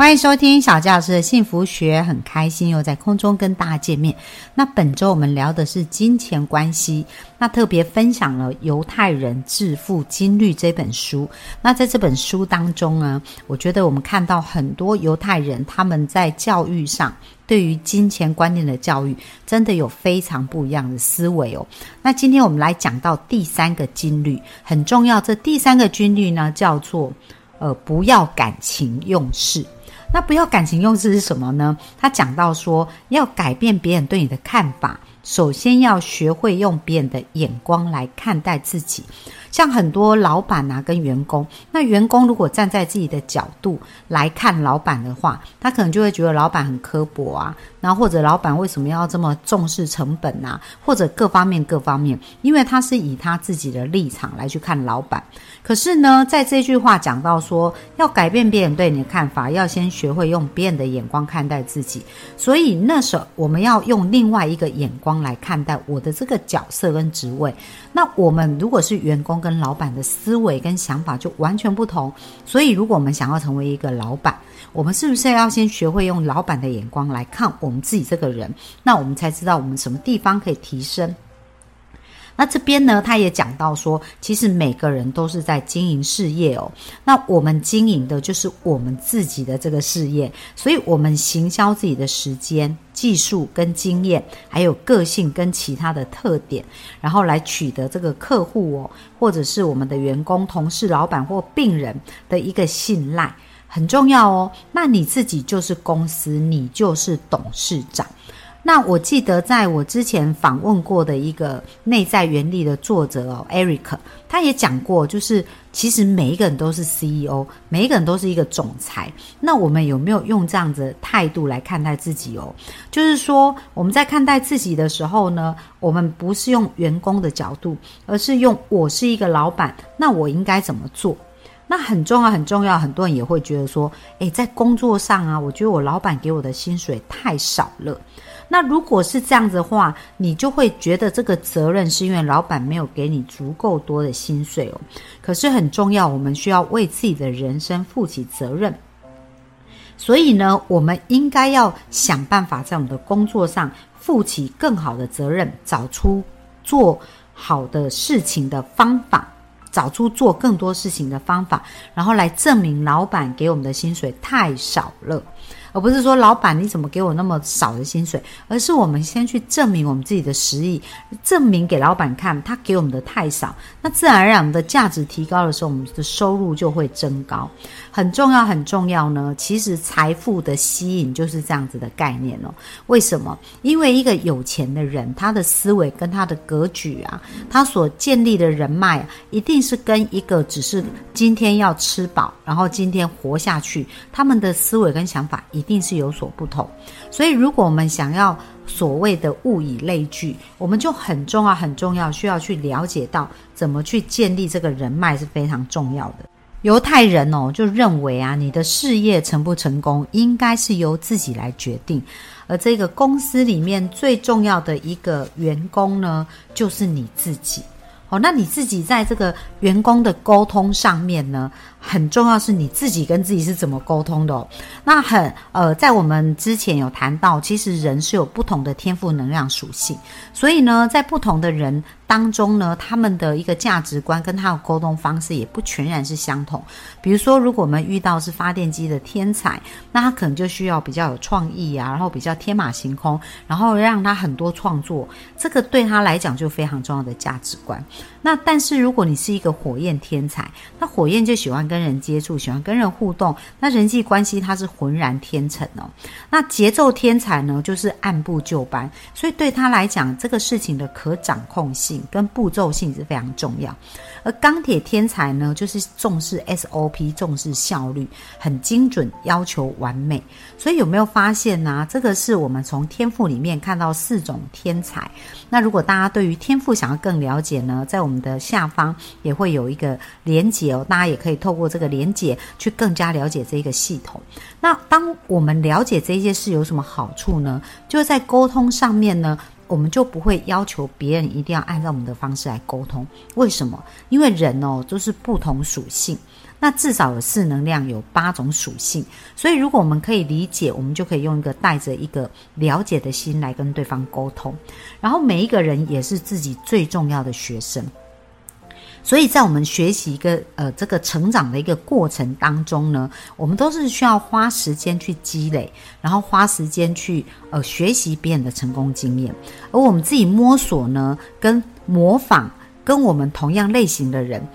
欢迎收听小教师的幸福学，很开心又在空中跟大家见面。那本周我们聊的是金钱关系，那特别分享了《犹太人致富金律》这本书。那在这本书当中呢，我觉得我们看到很多犹太人他们在教育上对于金钱观念的教育，真的有非常不一样的思维哦。那今天我们来讲到第三个金律，很重要。这第三个金律呢，叫做呃，不要感情用事。那不要感情用事是什么呢？他讲到说，要改变别人对你的看法，首先要学会用别人的眼光来看待自己。像很多老板啊，跟员工，那员工如果站在自己的角度来看老板的话，他可能就会觉得老板很刻薄啊，然后或者老板为什么要这么重视成本啊，或者各方面各方面，因为他是以他自己的立场来去看老板。可是呢，在这句话讲到说，要改变别人对你的看法，要先学会用别人的眼光看待自己。所以那时候我们要用另外一个眼光光来看待我的这个角色跟职位。那我们如果是员工跟老板的思维跟想法就完全不同。所以如果我们想要成为一个老板，我们是不是要先学会用老板的眼光来看我们自己这个人？那我们才知道我们什么地方可以提升。那这边呢，他也讲到说，其实每个人都是在经营事业哦。那我们经营的就是我们自己的这个事业，所以我们行销自己的时间、技术跟经验，还有个性跟其他的特点，然后来取得这个客户哦，或者是我们的员工、同事、老板或病人的一个信赖，很重要哦。那你自己就是公司，你就是董事长。那我记得在我之前访问过的一个内在原理的作者哦，Eric，他也讲过，就是其实每一个人都是 CEO，每一个人都是一个总裁。那我们有没有用这样子态度来看待自己哦？就是说我们在看待自己的时候呢，我们不是用员工的角度，而是用我是一个老板，那我应该怎么做？那很重要，很重要。很多人也会觉得说，诶，在工作上啊，我觉得我老板给我的薪水太少了。那如果是这样子的话，你就会觉得这个责任是因为老板没有给你足够多的薪水哦。可是很重要，我们需要为自己的人生负起责任。所以呢，我们应该要想办法在我们的工作上负起更好的责任，找出做好的事情的方法，找出做更多事情的方法，然后来证明老板给我们的薪水太少了。而不是说老板你怎么给我那么少的薪水，而是我们先去证明我们自己的实力，证明给老板看他给我们的太少，那自然而然我们的价值提高的时候，我们的收入就会增高。很重要很重要呢，其实财富的吸引就是这样子的概念哦。为什么？因为一个有钱的人，他的思维跟他的格局啊，他所建立的人脉啊，一定是跟一个只是今天要吃饱，然后今天活下去，他们的思维跟想法。一一定是有所不同，所以如果我们想要所谓的物以类聚，我们就很重要、很重要，需要去了解到怎么去建立这个人脉是非常重要的。犹太人哦就认为啊，你的事业成不成功，应该是由自己来决定，而这个公司里面最重要的一个员工呢，就是你自己。哦，那你自己在这个员工的沟通上面呢？很重要是你自己跟自己是怎么沟通的。那很呃，在我们之前有谈到，其实人是有不同的天赋能量属性，所以呢，在不同的人当中呢，他们的一个价值观跟他的沟通方式也不全然是相同。比如说，如果我们遇到是发电机的天才，那他可能就需要比较有创意啊，然后比较天马行空，然后让他很多创作，这个对他来讲就非常重要的价值观。那但是如果你是一个火焰天才，那火焰就喜欢。跟人接触，喜欢跟人互动，那人际关系它是浑然天成哦。那节奏天才呢，就是按部就班，所以对他来讲，这个事情的可掌控性跟步骤性是非常重要。而钢铁天才呢，就是重视 SOP，重视效率，很精准，要求完美。所以有没有发现呢？这个是我们从天赋里面看到四种天才。那如果大家对于天赋想要更了解呢，在我我们的下方也会有一个连接哦，大家也可以透过这个连接去更加了解这个系统。那当我们了解这些事有什么好处呢？就是在沟通上面呢。我们就不会要求别人一定要按照我们的方式来沟通。为什么？因为人哦都是不同属性，那至少有四能量有八种属性。所以如果我们可以理解，我们就可以用一个带着一个了解的心来跟对方沟通。然后每一个人也是自己最重要的学生。所以在我们学习一个呃这个成长的一个过程当中呢，我们都是需要花时间去积累，然后花时间去呃学习别人的成功经验，而我们自己摸索呢，跟模仿跟我们同样类型的人。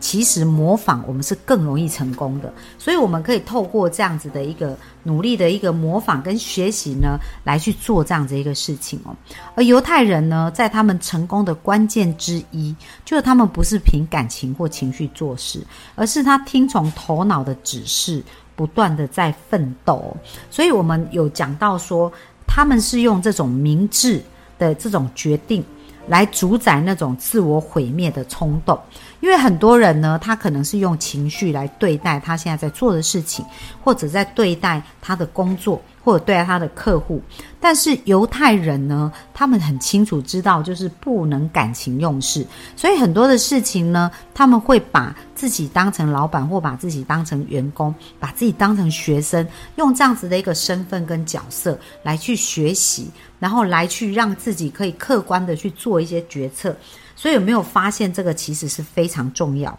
其实模仿我们是更容易成功的，所以我们可以透过这样子的一个努力的一个模仿跟学习呢，来去做这样子一个事情哦。而犹太人呢，在他们成功的关键之一，就是他们不是凭感情或情绪做事，而是他听从头脑的指示，不断的在奋斗。所以我们有讲到说，他们是用这种明智的这种决定。来主宰那种自我毁灭的冲动，因为很多人呢，他可能是用情绪来对待他现在在做的事情，或者在对待他的工作。或者对待他的客户，但是犹太人呢，他们很清楚知道，就是不能感情用事，所以很多的事情呢，他们会把自己当成老板，或把自己当成员工，把自己当成学生，用这样子的一个身份跟角色来去学习，然后来去让自己可以客观的去做一些决策。所以有没有发现这个其实是非常重要？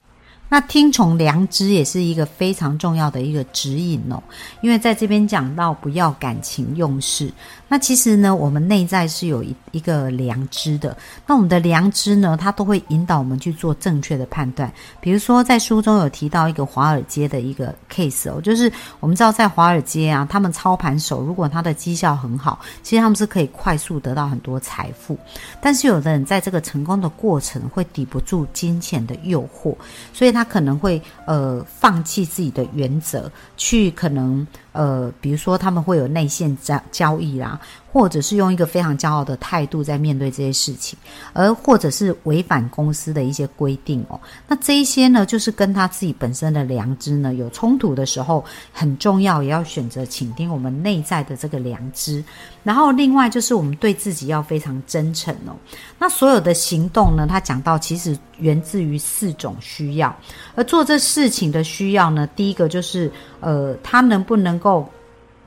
那听从良知也是一个非常重要的一个指引哦，因为在这边讲到不要感情用事。那其实呢，我们内在是有一一个良知的。那我们的良知呢，它都会引导我们去做正确的判断。比如说，在书中有提到一个华尔街的一个 case 哦，就是我们知道在华尔街啊，他们操盘手如果他的绩效很好，其实他们是可以快速得到很多财富。但是有的人在这个成功的过程会抵不住金钱的诱惑，所以他他可能会呃放弃自己的原则，去可能。呃，比如说他们会有内线交交易啦，或者是用一个非常骄傲的态度在面对这些事情，而或者是违反公司的一些规定哦。那这一些呢，就是跟他自己本身的良知呢有冲突的时候，很重要，也要选择倾听我们内在的这个良知。然后另外就是我们对自己要非常真诚哦。那所有的行动呢，他讲到其实源自于四种需要，而做这事情的需要呢，第一个就是呃，他能不能够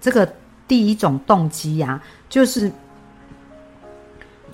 这个第一种动机呀，就是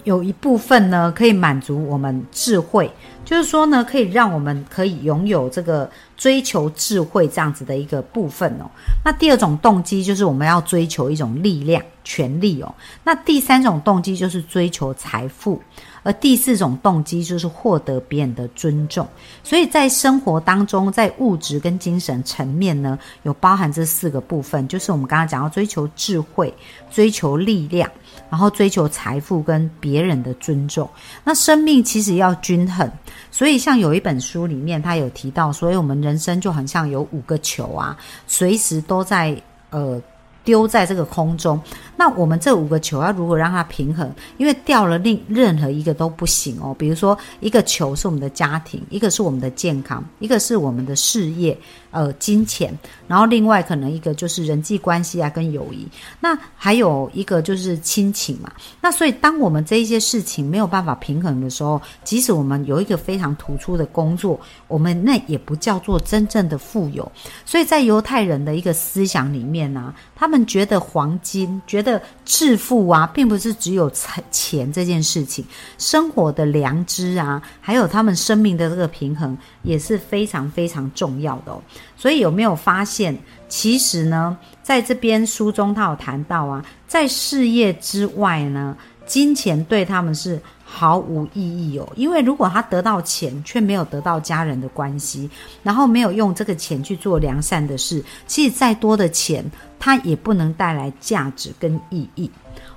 有一部分呢可以满足我们智慧，就是说呢，可以让我们可以拥有这个追求智慧这样子的一个部分哦。那第二种动机就是我们要追求一种力量、权力哦。那第三种动机就是追求财富。而第四种动机就是获得别人的尊重，所以在生活当中，在物质跟精神层面呢，有包含这四个部分，就是我们刚刚讲要追求智慧、追求力量，然后追求财富跟别人的尊重。那生命其实要均衡，所以像有一本书里面，他有提到，所以我们人生就很像有五个球啊，随时都在呃。丢在这个空中，那我们这五个球要如何让它平衡？因为掉了另任何一个都不行哦。比如说，一个球是我们的家庭，一个是我们的健康，一个是我们的事业。呃，金钱，然后另外可能一个就是人际关系啊，跟友谊，那还有一个就是亲情嘛。那所以当我们这一些事情没有办法平衡的时候，即使我们有一个非常突出的工作，我们那也不叫做真正的富有。所以在犹太人的一个思想里面呢，他们觉得黄金、觉得致富啊，并不是只有财钱这件事情，生活的良知啊，还有他们生命的这个平衡。也是非常非常重要的哦，所以有没有发现，其实呢，在这边书中他有谈到啊，在事业之外呢，金钱对他们是毫无意义哦，因为如果他得到钱却没有得到家人的关系，然后没有用这个钱去做良善的事，其实再多的钱，它也不能带来价值跟意义。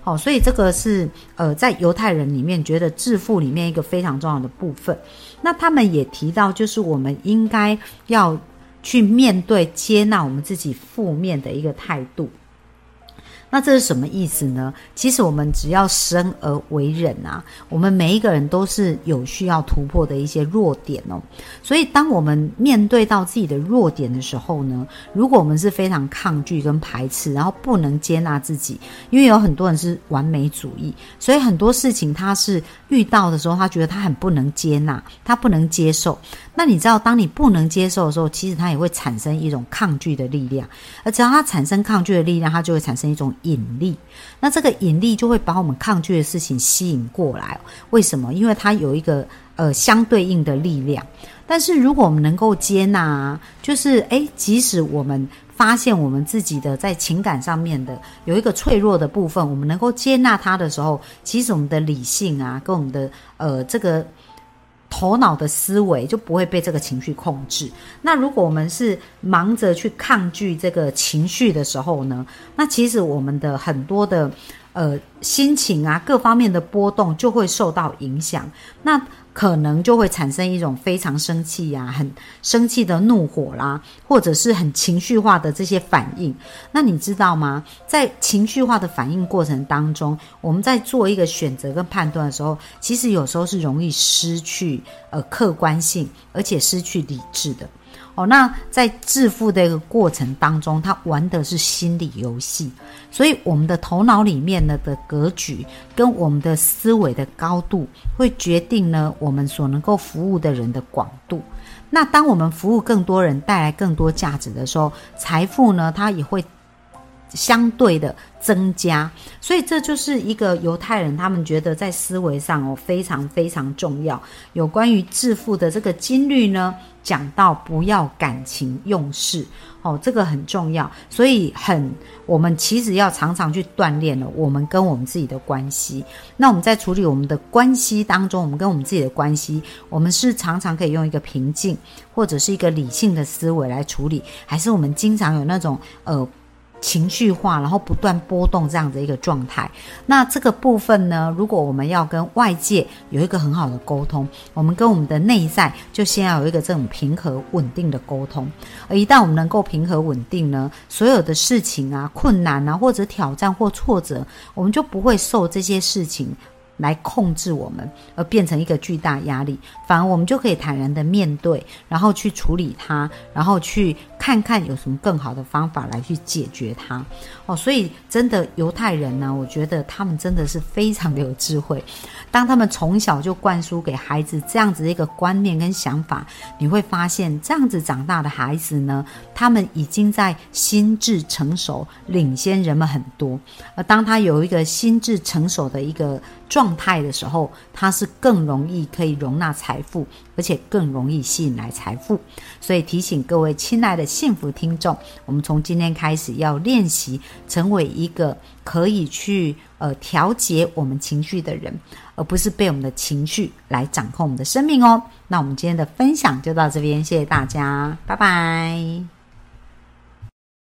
好，所以这个是呃，在犹太人里面觉得致富里面一个非常重要的部分。那他们也提到，就是我们应该要去面对、接纳我们自己负面的一个态度。那这是什么意思呢？其实我们只要生而为人啊，我们每一个人都是有需要突破的一些弱点哦。所以，当我们面对到自己的弱点的时候呢，如果我们是非常抗拒跟排斥，然后不能接纳自己，因为有很多人是完美主义，所以很多事情他是遇到的时候，他觉得他很不能接纳，他不能接受。那你知道，当你不能接受的时候，其实他也会产生一种抗拒的力量，而只要他产生抗拒的力量，他就会产生一种引力。那这个引力就会把我们抗拒的事情吸引过来。为什么？因为它有一个呃相对应的力量。但是如果我们能够接纳，就是诶，即使我们发现我们自己的在情感上面的有一个脆弱的部分，我们能够接纳它的时候，其实我们的理性啊，跟我们的呃这个。头脑的思维就不会被这个情绪控制。那如果我们是忙着去抗拒这个情绪的时候呢？那其实我们的很多的呃心情啊，各方面的波动就会受到影响。那可能就会产生一种非常生气呀，很生气的怒火啦，或者是很情绪化的这些反应。那你知道吗？在情绪化的反应过程当中，我们在做一个选择跟判断的时候，其实有时候是容易失去呃客观性，而且失去理智的。哦，那在致富的一个过程当中，他玩的是心理游戏，所以我们的头脑里面呢的格局跟我们的思维的高度，会决定呢我们所能够服务的人的广度。那当我们服务更多人，带来更多价值的时候，财富呢它也会。相对的增加，所以这就是一个犹太人他们觉得在思维上哦非常非常重要。有关于致富的这个金律呢，讲到不要感情用事哦，这个很重要。所以很我们其实要常常去锻炼了我们跟我们自己的关系。那我们在处理我们的关系当中，我们跟我们自己的关系，我们是常常可以用一个平静或者是一个理性的思维来处理，还是我们经常有那种呃。情绪化，然后不断波动这样的一个状态。那这个部分呢，如果我们要跟外界有一个很好的沟通，我们跟我们的内在就先要有一个这种平和稳定的沟通。而一旦我们能够平和稳定呢，所有的事情啊、困难啊，或者挑战或挫折，我们就不会受这些事情。来控制我们，而变成一个巨大压力，反而我们就可以坦然的面对，然后去处理它，然后去看看有什么更好的方法来去解决它。哦，所以真的犹太人呢，我觉得他们真的是非常的有智慧。当他们从小就灌输给孩子这样子的一个观念跟想法，你会发现这样子长大的孩子呢，他们已经在心智成熟，领先人们很多。而当他有一个心智成熟的一个状态的时候，他是更容易可以容纳财富，而且更容易吸引来财富。所以提醒各位亲爱的幸福听众，我们从今天开始要练习成为一个可以去呃调节我们情绪的人，而不是被我们的情绪来掌控我们的生命哦。那我们今天的分享就到这边，谢谢大家，拜拜。